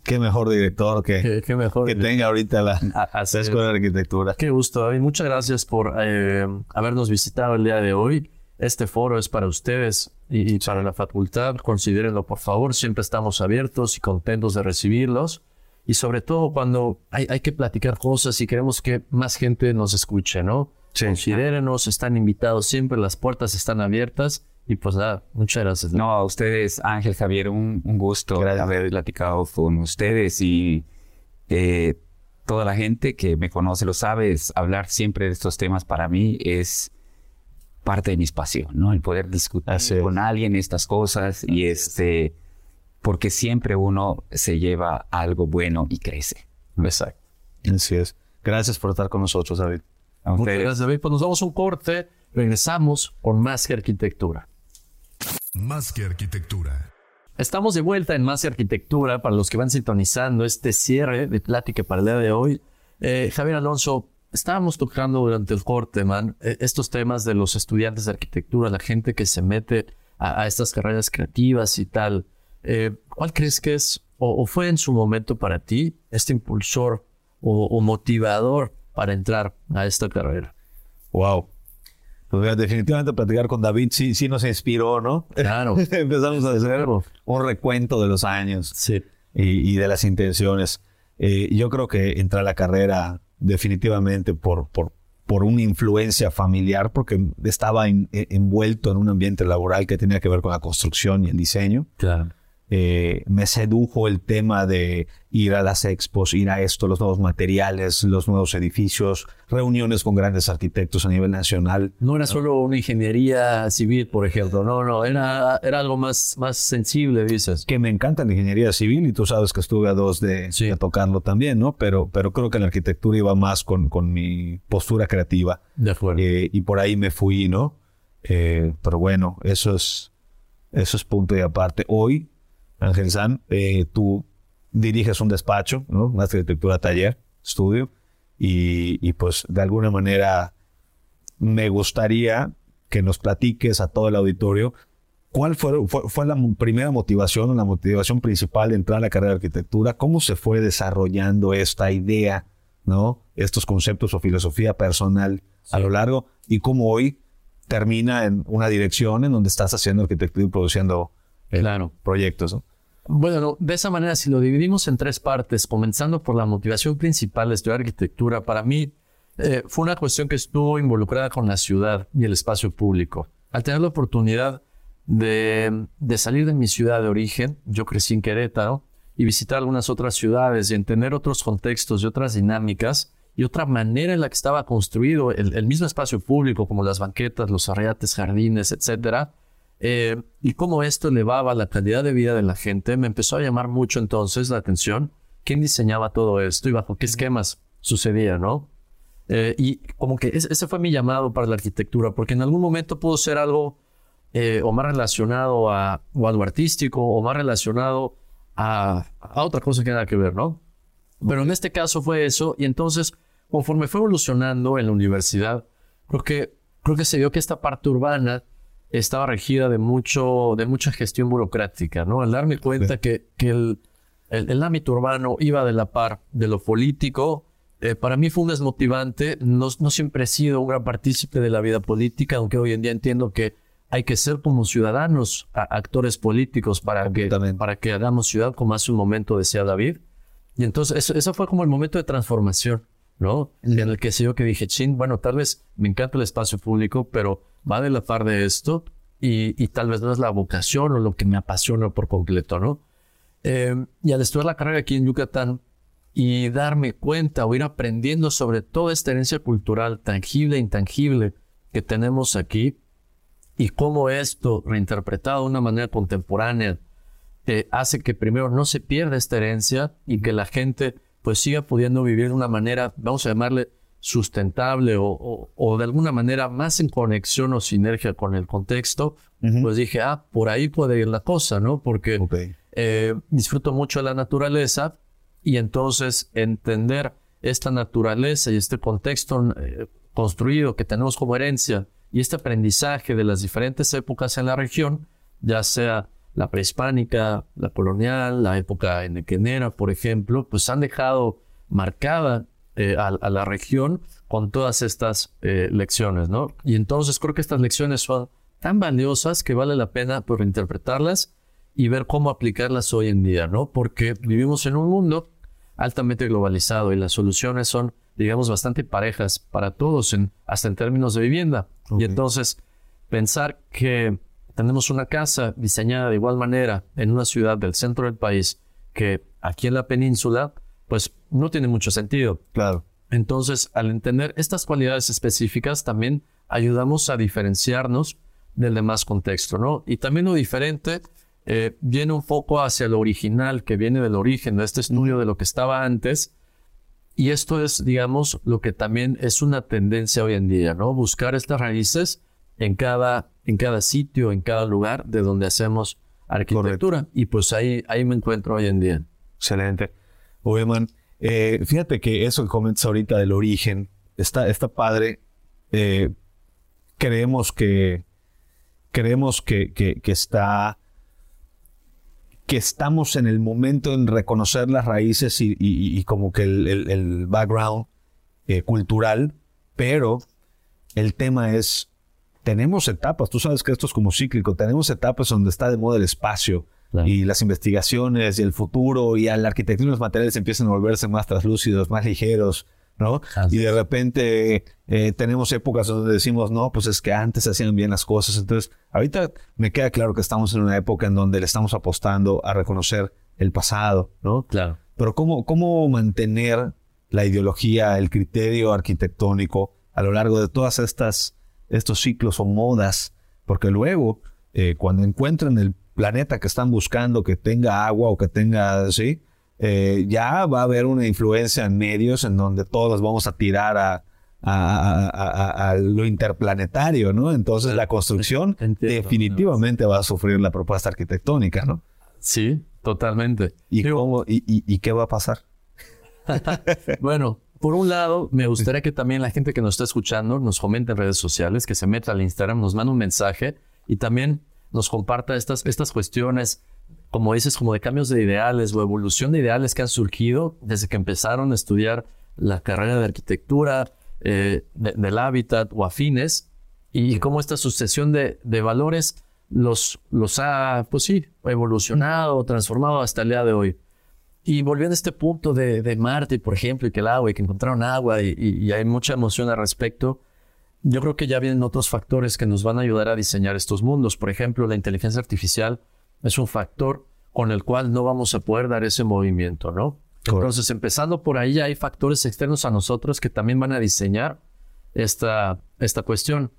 Qué mejor director que, Qué, mejor. que tenga ahorita la, A- así la es. Escuela de Arquitectura. Qué gusto, David. Muchas gracias por eh, habernos visitado el día de hoy. Este foro es para ustedes y, y para la facultad. Considérenlo, por favor. Siempre estamos abiertos y contentos de recibirlos. Y sobre todo cuando hay, hay que platicar cosas y queremos que más gente nos escuche, ¿no? Considérenos, están invitados siempre, las puertas están abiertas. Y pues nada, muchas gracias. No, a ustedes, Ángel, Javier, un, un gusto Gracias. haber platicado con ustedes y eh, toda la gente que me conoce lo sabe, es hablar siempre de estos temas para mí es parte de mi pasión, ¿no? El poder discutir Así es. con alguien estas cosas y este, porque siempre uno se lleva algo bueno y crece. Exacto. Así es. Gracias por estar con nosotros, David. A Muchas ustedes. gracias, David. Pues nos damos un corte. Regresamos con más que arquitectura. Más que arquitectura. Estamos de vuelta en Más que Arquitectura para los que van sintonizando este cierre de plática para el día de hoy. Eh, Javier Alonso, estábamos tocando durante el corte, man, eh, estos temas de los estudiantes de arquitectura, la gente que se mete a, a estas carreras creativas y tal. Eh, ¿Cuál crees que es o, o fue en su momento para ti este impulsor o, o motivador para entrar a esta carrera? Wow. Pues definitivamente platicar con David sí, sí nos inspiró, ¿no? Claro. Empezamos a hacer un recuento de los años Sí. y, y de las intenciones. Eh, yo creo que entré a la carrera definitivamente por, por, por una influencia familiar, porque estaba en- en- envuelto en un ambiente laboral que tenía que ver con la construcción y el diseño. Claro. Eh, me sedujo el tema de ir a las expos, ir a esto, los nuevos materiales, los nuevos edificios, reuniones con grandes arquitectos a nivel nacional. No era solo una ingeniería civil, por ejemplo. No, no, era, era algo más, más sensible, dices. que me encanta la ingeniería civil y tú sabes que estuve a dos de, Sí. de tocarlo también, ¿no? Pero, pero creo que la arquitectura iba más con, con mi postura creativa De acuerdo. eh, y por ahí me fui, ¿no? Eh, pero bueno, eso es, eso es punto y aparte. Hoy, Ángel San, eh, tú diriges un despacho, ¿no? Una arquitectura taller, estudio, y, y pues de alguna manera me gustaría que nos platiques a todo el auditorio cuál fue, fue, fue la primera motivación o la motivación principal de entrar a la carrera de arquitectura, cómo se fue desarrollando esta idea, ¿no? Estos conceptos o filosofía personal a lo largo y cómo hoy termina en una dirección en donde estás haciendo arquitectura y produciendo eh, Claro. proyectos, ¿no? Bueno, no, de esa manera, si lo dividimos en tres partes, comenzando por la motivación principal de estudiar arquitectura, para mí eh, fue una cuestión que estuvo involucrada con la ciudad y el espacio público. Al tener la oportunidad de, de salir de mi ciudad de origen, yo crecí en Querétaro, y visitar algunas otras ciudades y entender otros contextos y otras dinámicas y otra manera en la que estaba construido el, el mismo espacio público, como las banquetas, los arreates, jardines, etcétera, eh, y cómo esto elevaba la calidad de vida de la gente, me empezó a llamar mucho entonces la atención quién diseñaba todo esto y bajo qué esquemas sucedía, ¿no? Eh, y como que ese, fue mi llamado para la arquitectura, porque en algún momento pudo ser algo eh, o más relacionado a, o a lo artístico o más relacionado a, a otra cosa que nada que ver, ¿no? Pero en este caso fue eso, y entonces, conforme fue evolucionando en la universidad, creo que, creo que se vio que esta parte urbana estaba regida de, mucho, de mucha gestión burocrática, ¿no? Al darme cuenta que, que el, el, el ámbito urbano iba de la par de lo político, eh, para mí fue un desmotivante. No, no siempre he sido un gran partícipe de la vida política, aunque hoy en día entiendo que hay que ser como ciudadanos, a- actores políticos para que, para que hagamos ciudad, como hace un momento decía David. Y entonces eso, eso fue como el momento de transformación. ¿No? En el que sé yo que dije, chin, bueno, tal vez me encanta el espacio público, pero va de la par de esto y, y tal vez no es la vocación o lo que me apasiona por completo, ¿no? Eh, y al estudiar la carrera aquí en Yucatán y darme cuenta o ir aprendiendo sobre toda esta herencia cultural tangible e intangible que tenemos aquí y cómo esto reinterpretado de una manera contemporánea eh, hace que primero no se pierda esta herencia y que la gente pues siga pudiendo vivir de una manera, vamos a llamarle sustentable o, o, de alguna manera más en conexión o sinergia con el contexto, pues dije, ah, por ahí puede ir la cosa, ¿no? Porque eh, disfruto mucho de la naturaleza y entonces entender esta naturaleza y este contexto eh, construido que tenemos como herencia y este aprendizaje de las diferentes épocas en la región, ya sea la prehispánica, la colonial, la época enequenera, por ejemplo, pues han dejado marcada eh, a, la región con todas estas eh, lecciones, ¿no? Y entonces creo que estas lecciones son tan valiosas que vale la pena por pues, interpretarlas y ver cómo aplicarlas hoy en día, ¿no? Porque vivimos en un mundo altamente globalizado y las soluciones son, digamos, bastante parejas para todos, en, hasta en términos de vivienda. Y entonces pensar que tenemos una casa diseñada de igual manera en una ciudad del centro del país que aquí en la península, pues no tiene mucho sentido. Claro. Entonces, al entender estas cualidades específicas, también ayudamos a diferenciarnos del demás contexto, ¿no? Y también lo diferente eh, viene un poco hacia lo original, que viene del origen de este estudio de lo que estaba antes. Y esto es, digamos, lo que también es una tendencia hoy en día, ¿no? Buscar estas raíces en cada, en cada sitio, en cada lugar de donde hacemos arquitectura. Y pues ahí, ahí me encuentro hoy en día. Excelente. Oeman, eh, fíjate que eso que comentas ahorita del origen está, está padre. Eh, creemos que creemos que, que, está que estamos en el momento en reconocer las raíces y, como que el, background eh, cultural, pero el tema es tenemos etapas, tú sabes que esto es como cíclico, tenemos etapas donde está de moda el espacio y las investigaciones y el futuro y la arquitectura y los materiales empiezan a volverse más translúcidos, más ligeros, ¿no? y de repente eh, tenemos épocas donde decimos, no, pues es que antes se hacían bien las cosas. Entonces, ahorita me queda claro que estamos en una época en donde le estamos apostando a reconocer el pasado, ¿no? Claro. Pero ¿cómo, cómo mantener la ideología, el criterio arquitectónico a lo largo de todas estas estos ciclos o modas, porque luego, eh, cuando encuentren el planeta que están buscando, que tenga agua o que tenga, ¿sí? Eh, ya va a haber una influencia en medios en donde todos vamos a tirar a, a, lo interplanetario, ¿no? Entonces la construcción definitivamente va a sufrir la propuesta arquitectónica, ¿no? Sí, totalmente. ¿Y, cómo, y, y qué va a pasar? bueno, por un lado, me gustaría que también la gente que nos está escuchando nos comente en redes sociales, que se meta al Instagram, nos mande un mensaje y también nos comparta estas, estas cuestiones, como dices, como de cambios de ideales o evolución de ideales que han surgido desde que empezaron a estudiar la carrera de arquitectura, eh, del hábitat o afines, y cómo esta sucesión de, de valores los, los ha, pues sí, evolucionado, transformado hasta el día de hoy. Y volviendo a este punto de, de, Marte, por ejemplo, y que el agua, y que encontraron agua, y, hay mucha emoción al respecto, yo creo que ya vienen otros factores que nos van a ayudar a diseñar estos mundos. Por ejemplo, la inteligencia artificial es un factor con el cual no vamos a poder dar ese movimiento, ¿no? Entonces, empezando por ahí, hay factores externos a nosotros que también van a diseñar esta, esta cuestión.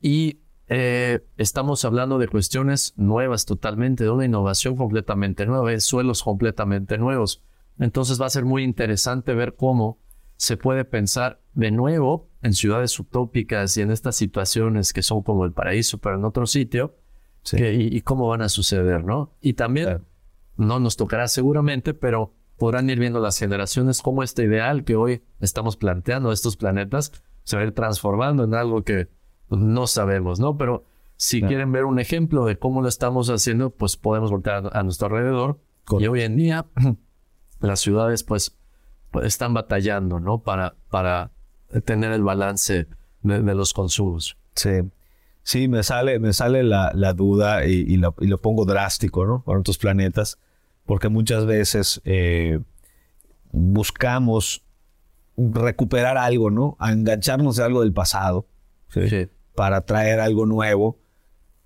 Y eh, estamos hablando de cuestiones nuevas totalmente, de una innovación completamente nueva, de suelos completamente nuevos. Entonces va a ser muy interesante ver cómo se puede pensar de nuevo en ciudades utópicas y en estas situaciones que son como el paraíso, pero en otro sitio, y, cómo van a suceder, ¿no? Y también no nos tocará seguramente, pero podrán ir viendo las generaciones cómo este ideal que hoy estamos planteando, estos planetas, se va a ir transformando en algo que pues, no sabemos, ¿no? Pero si quieren ver un ejemplo de cómo lo estamos haciendo, pues podemos voltear a, nuestro alrededor. Y hoy en día las ciudades pues, pues, están batallando, ¿no? Para, para tener el balance de, los consumos. Sí. Sí, me sale, me sale la, duda y, lo, pongo drástico, ¿no? Para otros planetas, porque muchas veces eh, buscamos recuperar algo, ¿no? A engancharnos de algo del pasado, ¿sí? Sí. Para traer algo nuevo.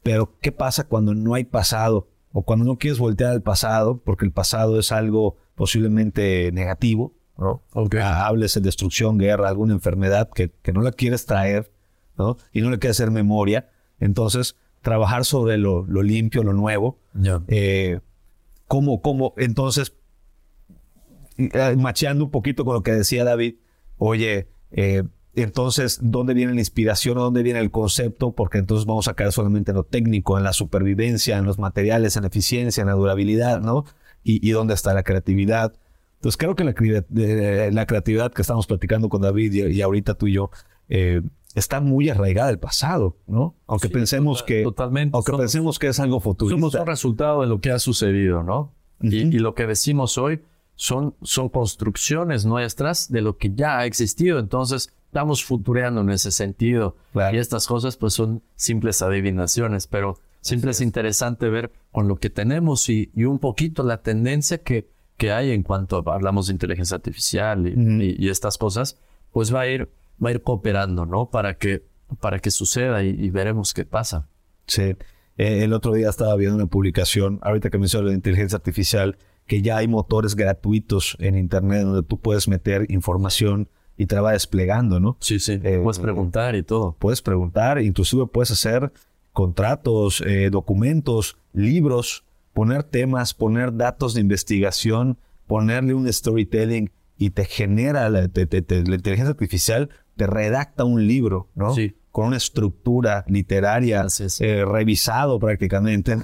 Pero, ¿qué pasa cuando no hay pasado? O cuando no quieres voltear al pasado, porque el pasado es algo posiblemente negativo, ¿no? Ok. Ah, Hables de destrucción, guerra, alguna enfermedad que, que no la quieres traer, ¿no? Y no le quieres hacer memoria. Entonces, trabajar sobre lo, lo limpio, lo nuevo. Ya. Eh, ¿cómo, cómo? Entonces, eh, macheando un poquito con lo que decía David, oye, eh, entonces, ¿dónde viene la inspiración? ¿Dónde viene el concepto? Porque entonces vamos a caer solamente en lo técnico, en la supervivencia, en los materiales, en la eficiencia, en la durabilidad, ¿no? Y, y dónde está la creatividad. Entonces, creo que la, eh, la creatividad que estamos platicando con David y, y ahorita tú y yo, eh, está muy arraigada al pasado, ¿no? Aunque Sí, pensemos total- que... totalmente. Aunque Somos- pensemos que es algo Somos futurista. un resultado de lo que ha sucedido, ¿no? y, Ujú. y lo que decimos hoy son, son construcciones nuestras de lo que ya ha existido. Entonces, estamos futureando en ese sentido. Claro. Y estas cosas, pues, son simples adivinaciones, pero siempre es. interesante ver con lo que tenemos y, y un poquito la tendencia que, que hay en cuanto hablamos de inteligencia artificial y, Ujú. y- y estas cosas, pues va a ir, va a ir cooperando, ¿no? Para que, para que suceda y- veremos qué pasa. Sí. Eh, el otro día estaba viendo una publicación, ahorita que menciono la inteligencia artificial, que ya hay motores gratuitos en Internet donde tú puedes meter información y te la va desplegando, ¿no? Sí, sí. Eh, Puedes preguntar y todo. Puedes preguntar, inclusive puedes hacer contratos, eh, documentos, libros, poner temas, poner datos de investigación, ponerle un storytelling y te genera, la, te- te- te- la inteligencia artificial te redacta un libro, ¿no? Sí. Con una estructura literaria, Así es. eh, revisado prácticamente.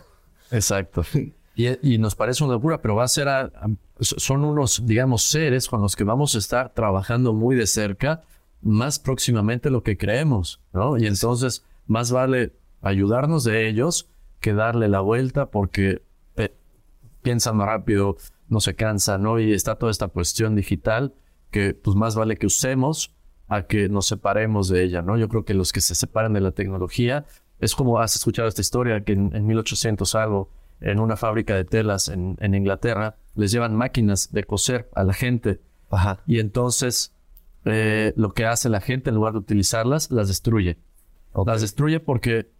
Exacto. Y, y nos parece una locura, pero va a ser, a- a- son unos, digamos, seres con los que vamos a estar trabajando muy de cerca, más próximamente lo que creemos, ¿no? Y entonces, más vale ayudarnos de ellos que darle la vuelta porque eh, piensan más rápido, no se cansan, ¿no? Y está toda esta cuestión digital que, pues, más vale que usemos a que nos separemos de ella, ¿no? Yo creo que los que se separan de la tecnología es como has escuchado esta historia que en, en 1800 algo, en una fábrica de telas en, en Inglaterra, les llevan máquinas de coser a la gente Ajá. y entonces eh, lo que hace la gente en lugar de utilizarlas, las destruye. Las destruye porque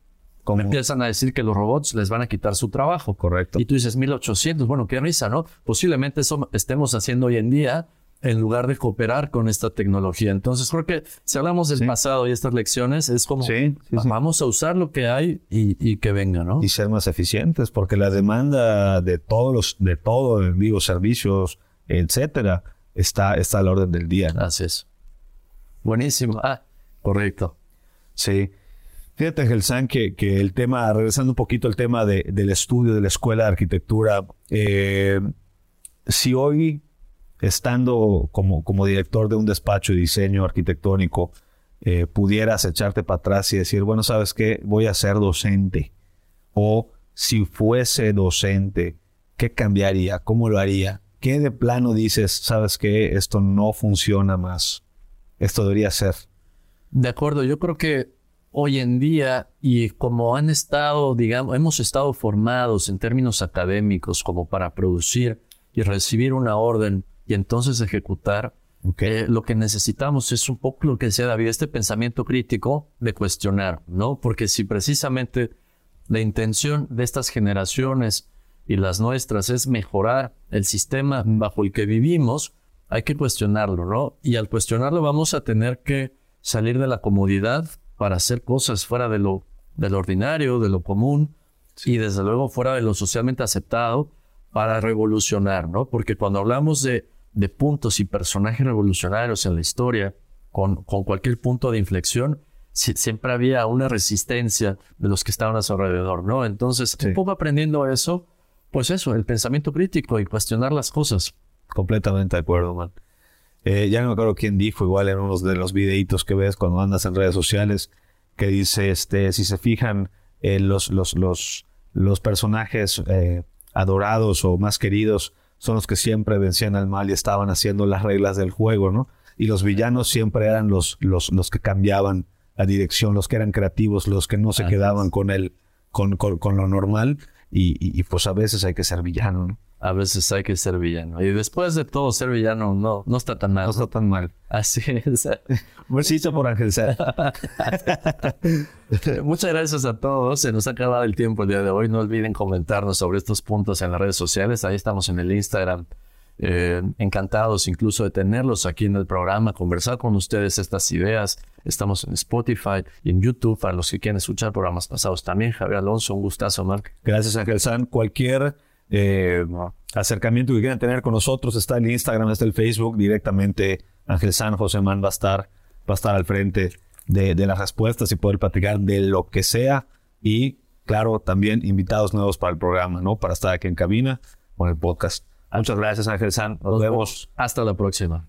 empiezan a decir que los robots les van a quitar su trabajo. Correcto. Y tú dices 1800, bueno, qué risa, ¿no? Posiblemente eso estemos haciendo hoy en día en lugar de cooperar con esta tecnología. Entonces creo que si hablamos del Sí. pasado y estas lecciones, es como Sí, sí, va- sí. vamos a usar lo que hay y, y que venga, ¿no? y ser más eficientes, porque la demanda de todos los, de todo, digo, servicios, etcétera, está, está a la orden del día. ¿no? Así es. Buenísimo. Ah, correcto. Sí. Fíjate, Gelsan, que, que el tema, regresando un poquito al tema de- del estudio de la escuela de arquitectura, eh, si hoy, estando como, como director de un despacho de diseño arquitectónico, eh, pudieras echarte para atrás y decir, bueno, ¿sabes qué? Voy a ser docente. O si fuese docente, ¿qué cambiaría? ¿Cómo lo haría? ¿Qué de plano dices, sabes qué? Esto no funciona más. Esto debería ser. De acuerdo, yo creo que hoy en día y como han estado, digamos, hemos estado formados en términos académicos como para producir y recibir una orden y entonces ejecutar, eh, lo que necesitamos es un poco lo que decía David, este pensamiento crítico de cuestionar, ¿no? Porque si precisamente la intención de estas generaciones y las nuestras es mejorar el sistema bajo el que vivimos, hay que cuestionarlo, ¿no? Y al cuestionarlo vamos a tener que salir de la comodidad para hacer cosas fuera de lo, de lo ordinario, de lo común y desde luego fuera de lo socialmente aceptado para revolucionar, ¿no? Porque cuando hablamos de, de puntos y personajes revolucionarios en la historia, con, con cualquier punto de inflexión, si- siempre había una resistencia de los que estaban a su alrededor, ¿no? Entonces, Sí. un poco aprendiendo eso, pues eso, el pensamiento crítico y cuestionar las cosas. Completamente de acuerdo, man. Eh, ya no me acuerdo quién dijo, igual en uno de los videitos que ves cuando andas en redes sociales, que dice, este, si se fijan, eh, los, los, los, los personajes eh, adorados o más queridos son los que siempre vencían al mal y estaban haciendo las reglas del juego, ¿no? Y los villanos siempre eran los, los, los que cambiaban la dirección, los que eran creativos, los que no se quedaban con el, con, con, con lo normal. Y, y, y, pues a veces hay que ser villano, ¿no? A veces hay que ser villano. Y después de todo, ser villano no, no está tan mal. No está tan mal. Así es. Besito por Ángel. Muchas gracias a todos. Se nos ha acabado el tiempo el día de hoy. No olviden comentarnos sobre estos puntos en las redes sociales. Ahí estamos en el Instagram. Eh, encantados incluso de tenerlos aquí en el programa, conversar con ustedes estas ideas. Estamos en Spotify y en YouTube para los que quieren escuchar programas pasados también. Javier Alonso, un gustazo, Mark. Gracias, Ángel San. Cualquier eh, acercamiento que quieran tener con nosotros está en Instagram, está el Facebook. Directamente Ángel San, José Man va a estar, va a estar al frente de, de las respuestas y poder platicar de lo que sea. Y claro, también invitados nuevos para el programa, ¿no? Para estar aquí en cabina con el podcast. Muchas gracias, Ángel San. Nos vemos. Hasta la próxima.